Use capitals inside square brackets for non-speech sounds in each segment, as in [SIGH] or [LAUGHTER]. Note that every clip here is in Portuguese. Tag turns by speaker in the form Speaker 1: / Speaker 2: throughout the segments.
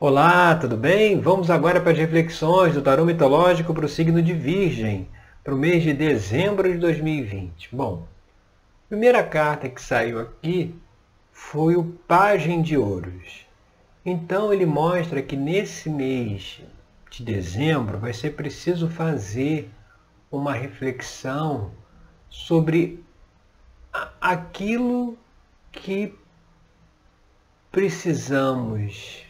Speaker 1: Olá, tudo bem? Vamos agora para as reflexões do tarô mitológico para o signo de Virgem, para o mês de dezembro de 2020. Bom, a primeira carta que saiu aqui foi o Pagem de Ouros. Então ele mostra que nesse mês de dezembro vai ser preciso fazer uma reflexão sobre aquilo que precisamos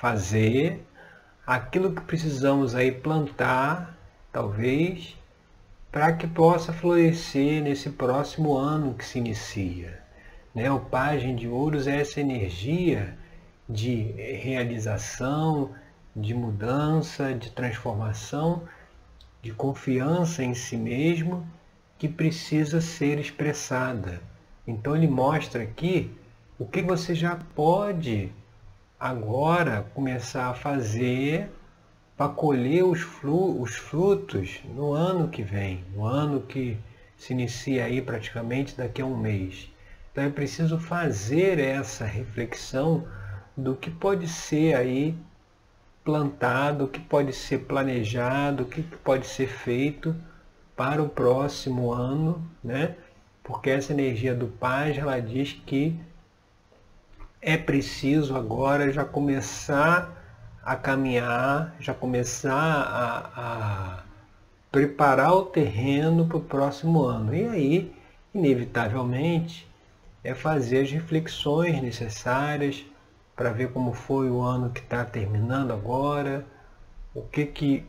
Speaker 1: fazer, aquilo que precisamos aí plantar, talvez, para que possa florescer nesse próximo ano que se inicia. Né? O Pagem de Ouros é essa energia de realização, de mudança, de transformação, de confiança em si mesmo que precisa ser expressada. Então ele mostra aqui o que você já pode agora começar a fazer para colher os, os frutos no ano que vem, no ano que se inicia aí praticamente daqui a um mês. Então é preciso fazer essa reflexão do que pode ser aí plantado, o que pode ser planejado, o que pode ser feito para o próximo ano, né? Porque essa energia do Paz, ela diz que é preciso agora já começar a caminhar, já começar a, a preparar o terreno para o próximo ano. E aí, inevitavelmente, é fazer as reflexões necessárias para ver como foi o ano que está terminando agora, o que que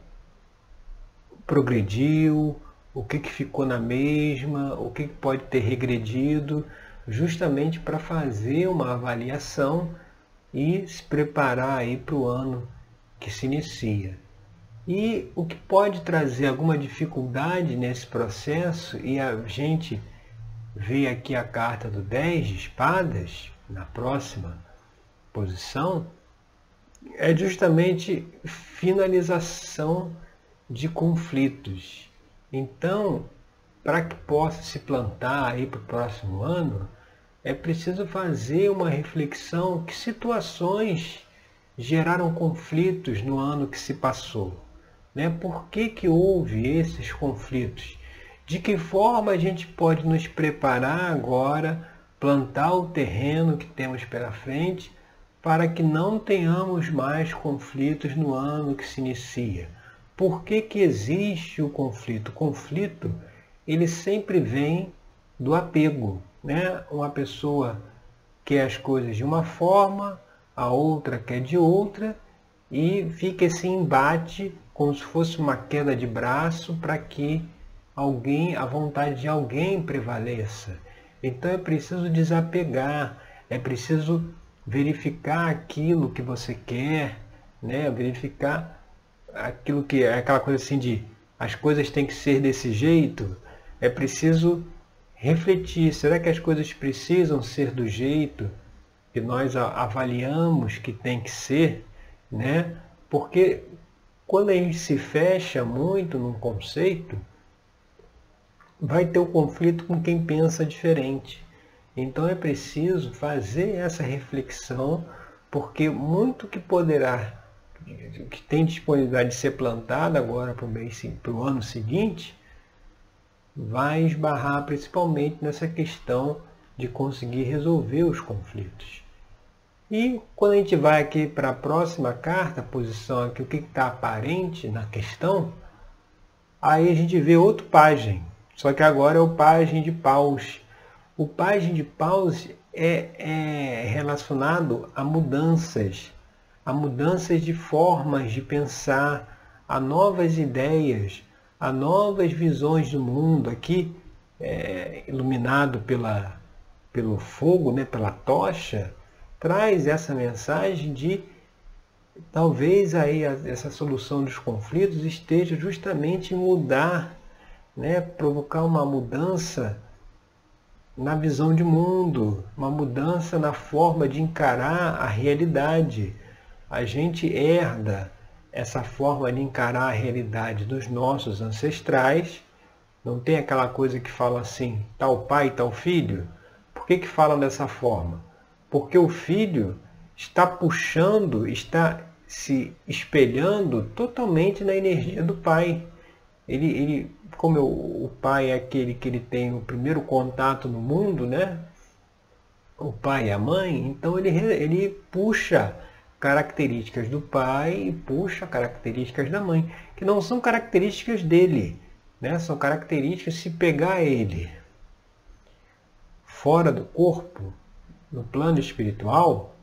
Speaker 1: progrediu, o que que ficou na mesma, o que, que pode ter regredido justamente para fazer uma avaliação e se preparar aí para o ano que se inicia. E o que pode trazer alguma dificuldade nesse processo, e a gente vê aqui a carta do 10 de espadas, na próxima posição, é justamente finalização de conflitos. Então, para que possa se plantar aí para o próximo ano, é preciso fazer uma reflexão que situações geraram conflitos no ano que se passou. Né? Por que, que houve esses conflitos? De que forma a gente pode nos preparar agora, plantar o terreno que temos pela frente, para que não tenhamos mais conflitos no ano que se inicia? Por que, que existe o conflito? O conflito ele sempre vem do apego. Né? Uma pessoa quer as coisas de uma forma, a outra quer de outra, e fica esse embate como se fosse uma queda de braço para que alguém, a vontade de alguém prevaleça. Então é preciso desapegar, é preciso verificar aquilo que você quer, né? verificar aquilo que é aquela coisa assim de as coisas têm que ser desse jeito, é preciso refletir, será que as coisas precisam ser do jeito que nós avaliamos que tem que ser, né? Porque quando a gente se fecha muito num conceito, vai ter o um conflito com quem pensa diferente. Então é preciso fazer essa reflexão, porque muito que poderá, que tem disponibilidade de ser plantado agora para o, mês, para o ano seguinte, vai esbarrar principalmente nessa questão de conseguir resolver os conflitos. E quando a gente vai aqui para a próxima carta, posição aqui, o que está aparente na questão, aí a gente vê outro pajem, só que agora é o pajem de paus. O pajem de paus é, é relacionado a mudanças, a mudanças de formas de pensar, a novas ideias, a novas visões do mundo aqui, é, iluminado pela, pelo fogo, né, pela tocha, traz essa mensagem de talvez aí essa solução dos conflitos esteja justamente em mudar, né, provocar uma mudança na visão de mundo, uma mudança na forma de encarar a realidade. A gente herda essa forma de encarar a realidade dos nossos ancestrais. Não tem aquela coisa que fala assim, tal pai, tal filho. Por que, que falam dessa forma? Porque o filho está puxando, está se espelhando totalmente na energia do pai. Ele, ele como eu, o pai é aquele que ele tem o primeiro contato no mundo, né? O pai e a mãe, então ele, ele puxa características do pai e puxa características da mãe, que não são características dele, né? São características se pegar ele fora do corpo, no plano espiritual,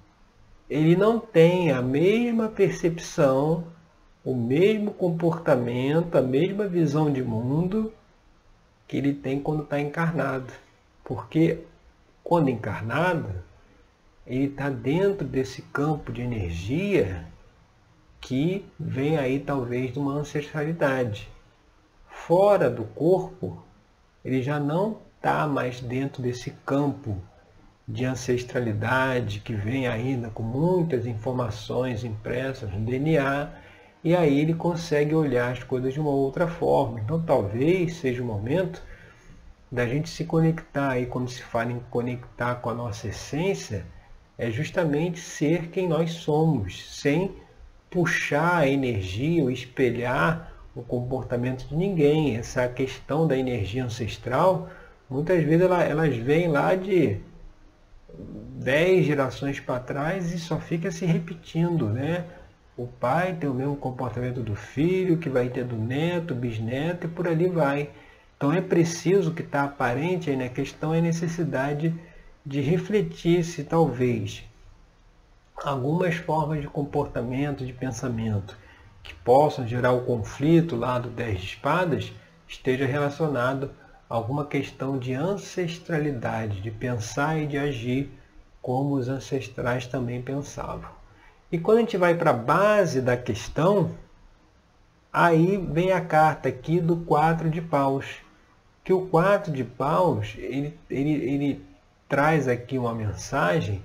Speaker 1: ele não tem a mesma percepção, o mesmo comportamento, a mesma visão de mundo que ele tem quando está encarnado. Porque quando encarnado, ele está dentro desse campo de energia que vem aí talvez de uma ancestralidade. Fora do corpo, ele já não está mais dentro desse campo de ancestralidade que vem ainda com muitas informações impressas no DNA, e aí ele consegue olhar as coisas de uma outra forma. Então talvez seja o momento da gente se conectar aí, quando se fala em conectar com a nossa essência, é justamente ser quem nós somos, sem puxar a energia ou espelhar o comportamento de ninguém. Essa questão da energia ancestral, muitas vezes ela, elas vêm lá de dez gerações para trás e só fica se repetindo, né? O pai tem o mesmo comportamento do filho, que vai ter do neto, bisneto e por ali vai. Então é preciso que está aparente aí na questão é necessidade de refletir se talvez algumas formas de comportamento, de pensamento que possam gerar o conflito lá do 10 de espadas esteja relacionado alguma questão de ancestralidade, de pensar e de agir como os ancestrais também pensavam. E quando a gente vai para a base da questão, aí vem a carta aqui do quatro de paus. Que o quatro de paus, ele, ele, ele traz aqui uma mensagem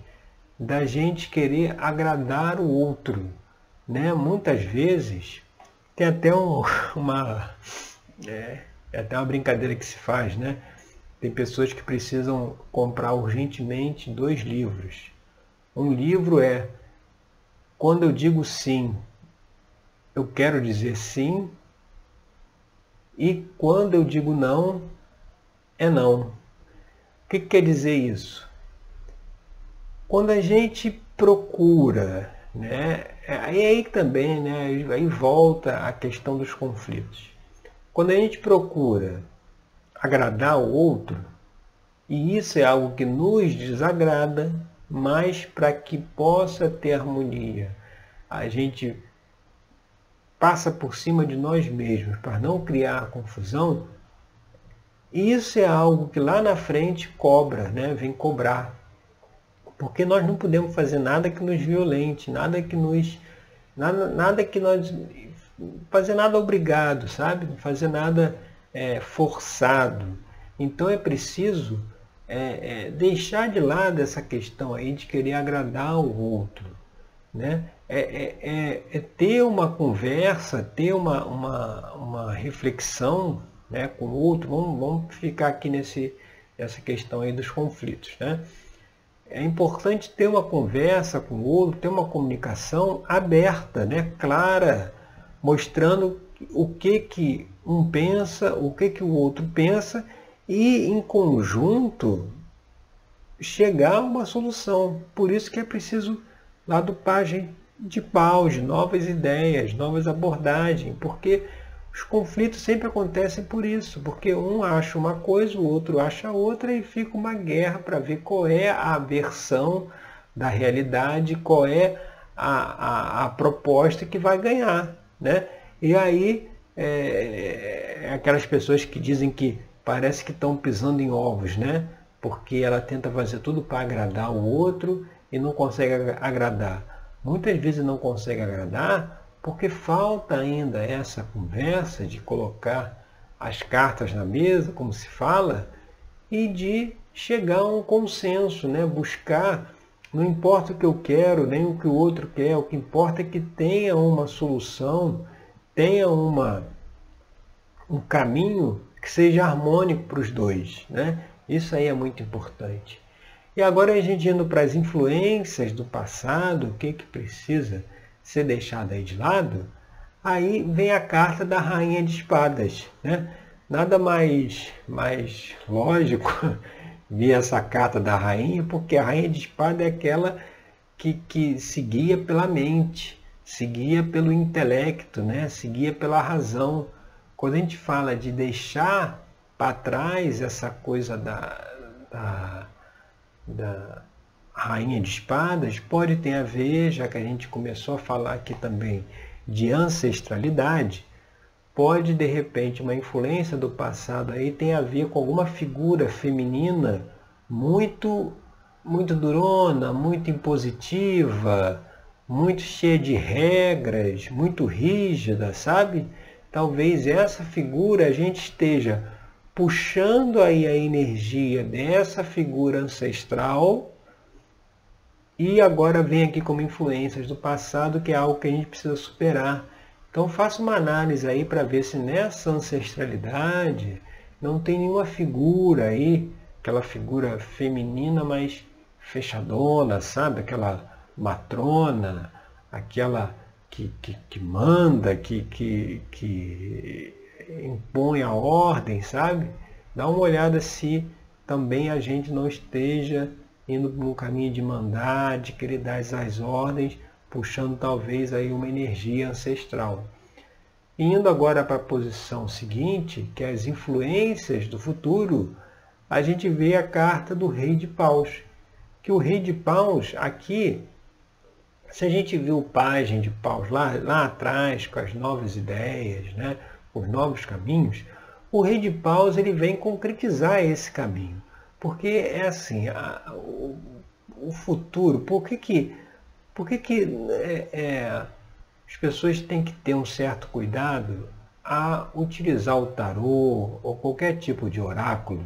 Speaker 1: da gente querer agradar o outro. Né? Muitas vezes, tem até um, [LAUGHS] uma... É, é até uma brincadeira que se faz, né? Tem pessoas que precisam comprar urgentemente dois livros. Um livro é quando eu digo sim, eu quero dizer sim, e quando eu digo não, é não. Que, que quer dizer isso? Quando a gente procura, né, é aí também, né, aí volta a questão dos conflitos. Quando a gente procura agradar o outro, e isso é algo que nos desagrada, mas para que possa ter harmonia, a gente passa por cima de nós mesmos para não criar confusão, isso é algo que lá na frente cobra, né? vem cobrar. Porque nós não podemos fazer nada que nos violente, nada que nos. Nada, nada que nós fazer nada obrigado, sabe? Fazer nada é, forçado. Então é preciso é, é, deixar de lado essa questão aí de querer agradar o outro. Né? É, é, é, é ter uma conversa, ter uma, uma, uma reflexão né, com o outro. Vamos, vamos ficar aqui nesse, nessa questão aí dos conflitos. Né? É importante ter uma conversa com o outro, ter uma comunicação aberta, né, clara, mostrando o que, que um pensa, o que, que o outro pensa e, em conjunto, chegar a uma solução. Por isso que é preciso lá do página de pausa, novas ideias, novas abordagens, porque os conflitos sempre acontecem por isso, porque um acha uma coisa, o outro acha outra e fica uma guerra para ver qual é a versão da realidade, qual é a, a, a proposta que vai ganhar. Né? E aí, é, é, aquelas pessoas que dizem que parece que estão pisando em ovos, né? porque ela tenta fazer tudo para agradar o outro e não consegue agradar. Muitas vezes não consegue agradar porque falta ainda essa conversa de colocar as cartas na mesa, como se fala, e de chegar a um consenso, né? buscar não importa o que eu quero, nem o que o outro quer, o que importa é que tenha uma solução, tenha uma, um caminho que seja harmônico para os dois. Né? Isso aí é muito importante. E agora a gente indo para as influências do passado, o que, que precisa ser deixado aí de lado, aí vem a carta da Rainha de Espadas. Né? Nada mais, mais lógico [LAUGHS] vir essa carta da Rainha, porque a Rainha de Espadas é aquela que, que seguia pela mente, seguia pelo intelecto, né? seguia pela razão. Quando a gente fala de deixar para trás essa coisa da, da, da rainha de espadas, pode ter a ver, já que a gente começou a falar aqui também de ancestralidade, pode de repente uma influência do passado aí tem a ver com alguma figura feminina muito muito durona, muito impositiva, muito cheia de regras, muito rígida, sabe? Talvez essa figura a gente esteja puxando aí a energia dessa figura ancestral e agora vem aqui como influências do passado, que é algo que a gente precisa superar. Então faça uma análise aí para ver se nessa ancestralidade não tem nenhuma figura aí, aquela figura feminina mais fechadona, sabe? Aquela matrona, aquela que, que, que manda, que, que, que impõe a ordem, sabe? Dá uma olhada se também a gente não esteja indo no caminho de mandar, de querer dar as ordens, puxando talvez aí uma energia ancestral. Indo agora para a posição seguinte, que é as influências do futuro, a gente vê a carta do rei de paus. Que o rei de paus aqui se a gente viu o Pagem de Paus lá, lá atrás, com as novas ideias, né, os novos caminhos, o rei de paus ele vem concretizar esse caminho. Porque é assim, a, o, o, futuro, por que que, por que, que é, é, as pessoas têm que ter um certo cuidado a utilizar o tarô ou qualquer tipo de oráculo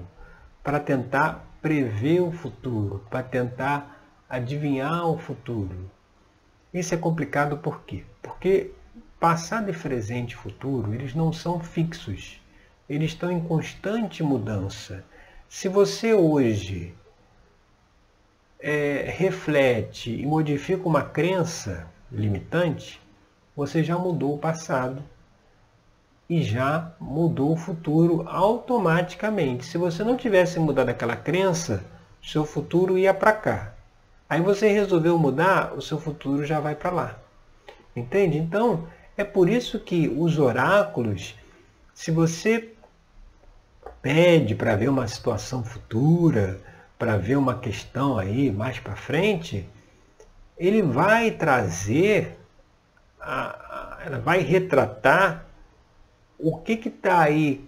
Speaker 1: para tentar prever o futuro, para tentar adivinhar o futuro. Isso é complicado por quê? Porque passado e presente e futuro, eles não são fixos. Eles estão em constante mudança. Se você hoje é, reflete e modifica uma crença limitante, você já mudou o passado e já mudou o futuro automaticamente. Se você não tivesse mudado aquela crença, seu futuro ia para cá. Aí você resolveu mudar, o seu futuro já vai para lá. Entende? Então, é por isso que os oráculos, se você pede para ver uma situação futura, para ver uma questão aí mais para frente, ele vai trazer, a, ela vai retratar o que está aí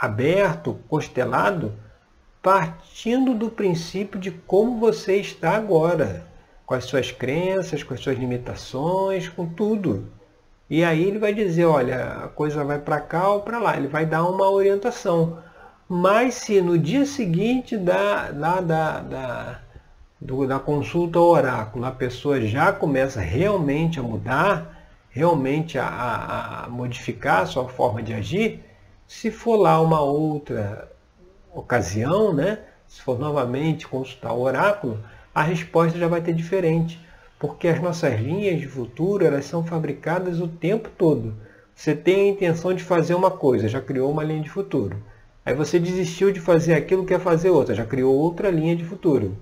Speaker 1: aberto, constelado, partindo do princípio de como você está agora, com as suas crenças, com as suas limitações, com tudo. E aí ele vai dizer, olha, a coisa vai para cá ou para lá, ele vai dar uma orientação. Mas se no dia seguinte da, da, da, da, do, da consulta ao oráculo a pessoa já começa realmente a mudar, realmente a, a, a modificar a sua forma de agir, se for lá uma outra ocasião, né, se for novamente consultar o oráculo, a resposta já vai ter diferente, porque as nossas linhas de futuro elas são fabricadas o tempo todo. Você tem a intenção de fazer uma coisa, já criou uma linha de futuro. Aí você desistiu de fazer aquilo, quer fazer outra, já criou outra linha de futuro.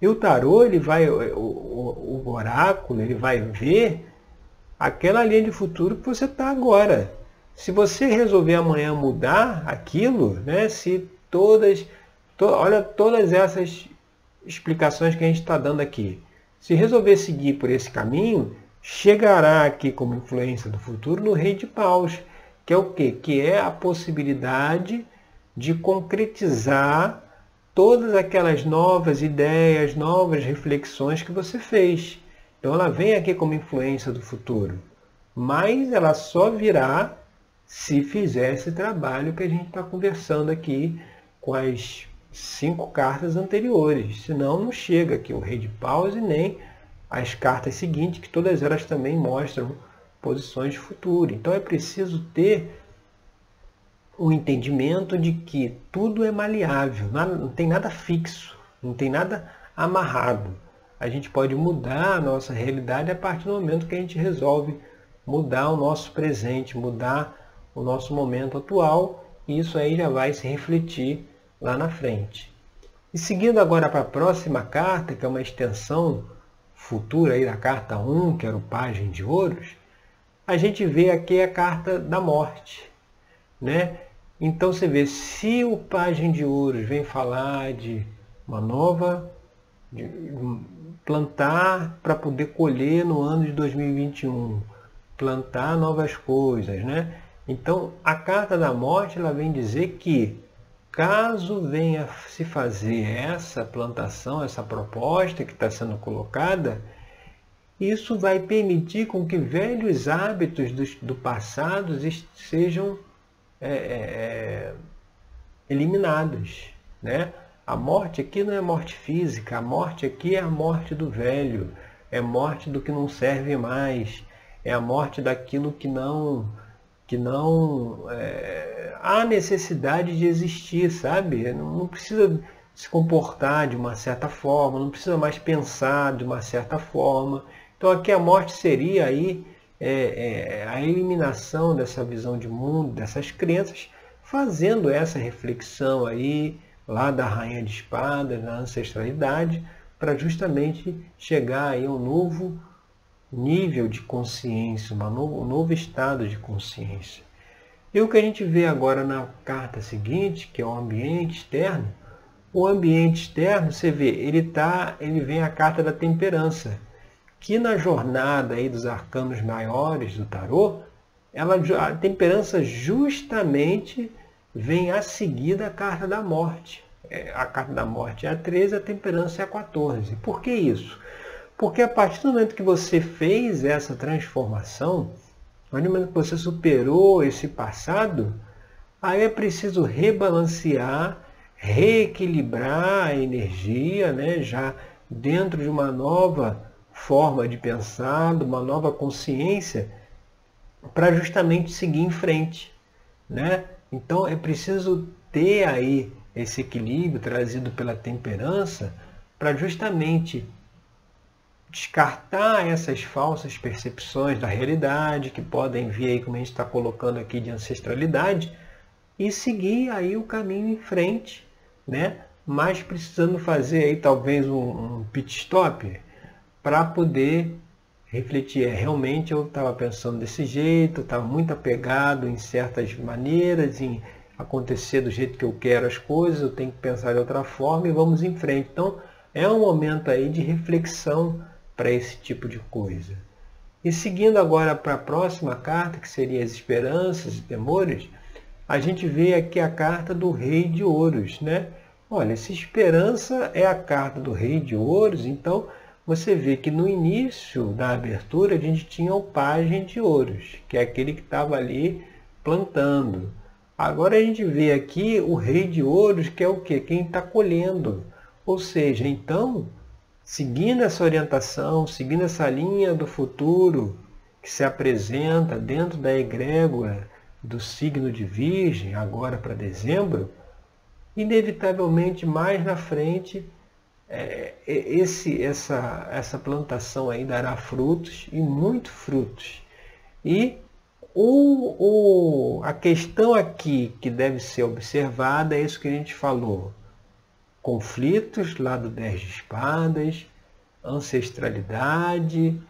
Speaker 1: E o tarô, ele vai, o, o, o oráculo, ele vai ver aquela linha de futuro que você está agora. Se você resolver amanhã mudar aquilo, né, se todas, to, olha todas essas explicações que a gente está dando aqui. Se resolver seguir por esse caminho, chegará aqui como influência do futuro no rei de paus, que é o quê? Que é a possibilidade de concretizar todas aquelas novas ideias, novas reflexões que você fez. Então ela vem aqui como influência do futuro, mas ela só virá se fizer esse trabalho que a gente está conversando aqui com as cinco cartas anteriores, senão não chega aqui o rei de paus e nem as cartas seguintes, que todas elas também mostram posições de futuro. Então é preciso ter um entendimento de que tudo é maleável, não tem nada fixo. não tem nada amarrado. A gente pode mudar a nossa realidade a partir do momento que a gente resolve mudar o nosso presente, mudar o nosso momento atual, e isso aí já vai se refletir lá na frente. E seguindo agora para a próxima carta, que é uma extensão futura aí da carta 1, que era o Pagem de Ouros, a gente vê aqui a carta da morte. Né? Então você vê, se o Pagem de Ouros vem falar de uma nova, de plantar para poder colher no ano de 2021, plantar novas coisas, né? Então a carta da morte ela vem dizer que caso venha se fazer essa plantação, essa proposta que está sendo colocada, isso vai permitir com que velhos hábitos do, do passado sejam é, é, é, eliminados. Né? A morte aqui não é morte física, a morte aqui é a morte do velho, é morte do que não serve mais, é a morte daquilo que não que não é, há necessidade de existir, sabe? Não, não, precisa se comportar de uma certa forma, não precisa mais pensar de uma certa forma. Então aqui a morte seria aí é, é, a eliminação dessa visão de mundo, dessas crenças, fazendo essa reflexão aí lá da rainha de espadas, na ancestralidade, para justamente chegar aí a um novo nível de consciência, um novo estado de consciência. E o que a gente vê agora na carta seguinte, que é o ambiente externo, o ambiente externo, você vê, ele tá, ele vem a carta da temperança, que na jornada aí dos arcanos maiores do tarô, ela, a temperança justamente vem a seguir da carta da morte. É, a carta da morte é a 13, a temperança é a 14. Por que isso? Porque a partir do momento que você fez essa transformação, a partir do momento que você superou esse passado, aí é preciso rebalancear, reequilibrar a energia, né, já dentro de uma nova forma de pensar, de uma nova consciência, para justamente seguir em frente. Né? Então é preciso ter aí esse equilíbrio trazido pela temperança para justamente descartar essas falsas percepções da realidade que podem vir aí, como a gente está colocando aqui, de ancestralidade, e seguir aí o caminho em frente, né? Mas precisando fazer aí talvez um, um pit stop para poder refletir. É, realmente eu estava pensando desse jeito, estava muito apegado em certas maneiras, em acontecer do jeito que eu quero as coisas, eu tenho que pensar de outra forma e vamos em frente. Então é um momento aí de reflexão para esse tipo de coisa. E seguindo agora para a próxima carta, que seria as esperanças e temores, a gente vê aqui a carta do Rei de Ouros, né? Olha, essa esperança é a carta do Rei de Ouros, então você vê que no início da abertura a gente tinha o Pajem de Ouros, que é aquele que estava ali plantando. Agora a gente vê aqui o Rei de Ouros, que é o quê? Quem está colhendo. Ou seja, então seguindo essa orientação, seguindo essa linha do futuro que se apresenta dentro da egrégora do signo de Virgem, agora para dezembro, inevitavelmente mais na frente é, esse, essa, essa plantação aí dará frutos e muito frutos. E o, o, a questão aqui que deve ser observada é isso que a gente falou conflitos lá do Dez de Espadas, ancestralidade,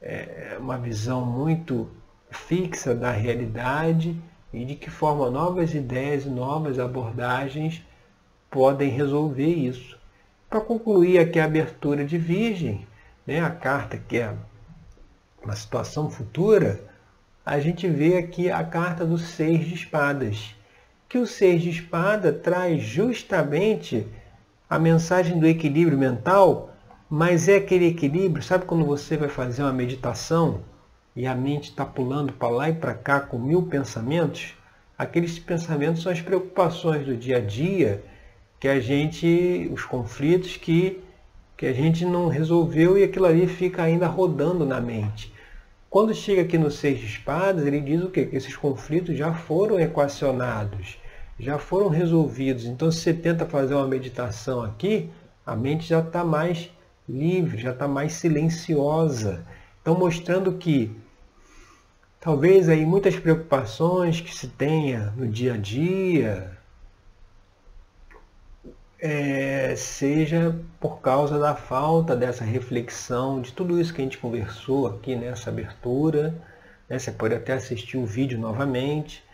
Speaker 1: é, uma visão muito fixa da realidade e de que forma novas ideias e novas abordagens podem resolver isso. Para concluir aqui a abertura de Virgem, né, a carta que é uma situação futura, a gente vê aqui a carta do Seis de Espadas, que o Seis de Espada traz justamente a mensagem do equilíbrio mental, mas é aquele equilíbrio, sabe quando você vai fazer uma meditação e a mente está pulando para lá e para cá com mil pensamentos? Aqueles pensamentos são as preocupações do dia a dia que a gente, os conflitos que, que a gente não resolveu e aquilo ali fica ainda rodando na mente. Quando chega aqui no Seis de Espadas, ele diz o quê? Que esses conflitos já foram equacionados já foram resolvidos. Então, se você tenta fazer uma meditação aqui, A mente já está mais livre, já está mais silenciosa. Então mostrando que talvez aí muitas preocupações que se tenha no dia a dia é, seja por causa da falta dessa reflexão, de tudo isso que a gente conversou aqui nessa abertura. Né? Você pode até assistir o vídeo novamente,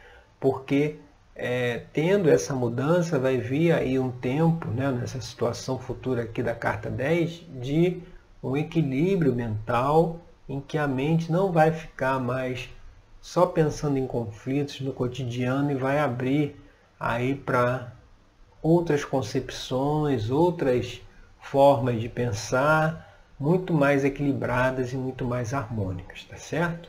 Speaker 1: porque é, tendo essa mudança vai vir aí um tempo, né, nessa situação futura aqui da carta 10, de um equilíbrio mental em que a mente não vai ficar mais só pensando em conflitos no cotidiano e vai abrir aí para outras concepções, outras formas de pensar muito mais equilibradas e muito mais harmônicas, tá certo?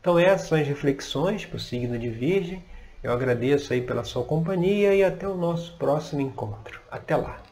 Speaker 1: Então essas são as reflexões para o signo de Virgem. Eu agradeço aí pela sua companhia e até o nosso próximo encontro. Até lá!